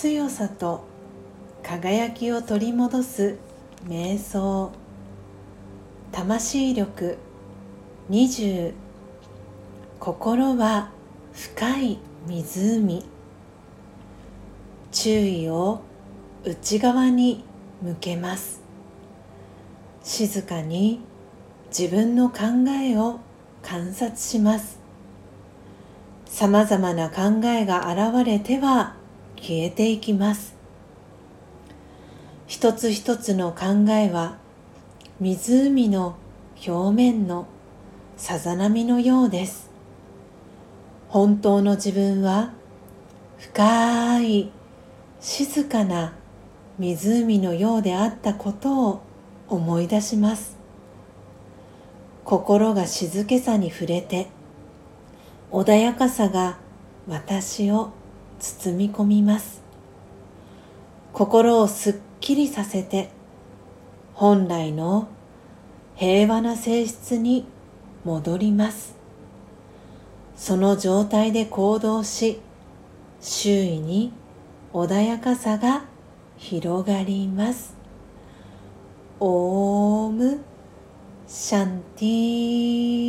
強さと輝きを取り戻す瞑想。魂力20心は深い湖。注意を内側に向けます。静かに自分の考えを観察します。さまざまな考えが現れては消えていきます。一つ一つの考えは湖の表面のさざ波のようです。本当の自分は深い静かな湖のようであったことを思い出します。心が静けさに触れて穏やかさが私を包み込みます。心をすっきりさせて本来の平和な性質に戻ります。その状態で行動し周囲に穏やかさが広がります。オームシャンティー。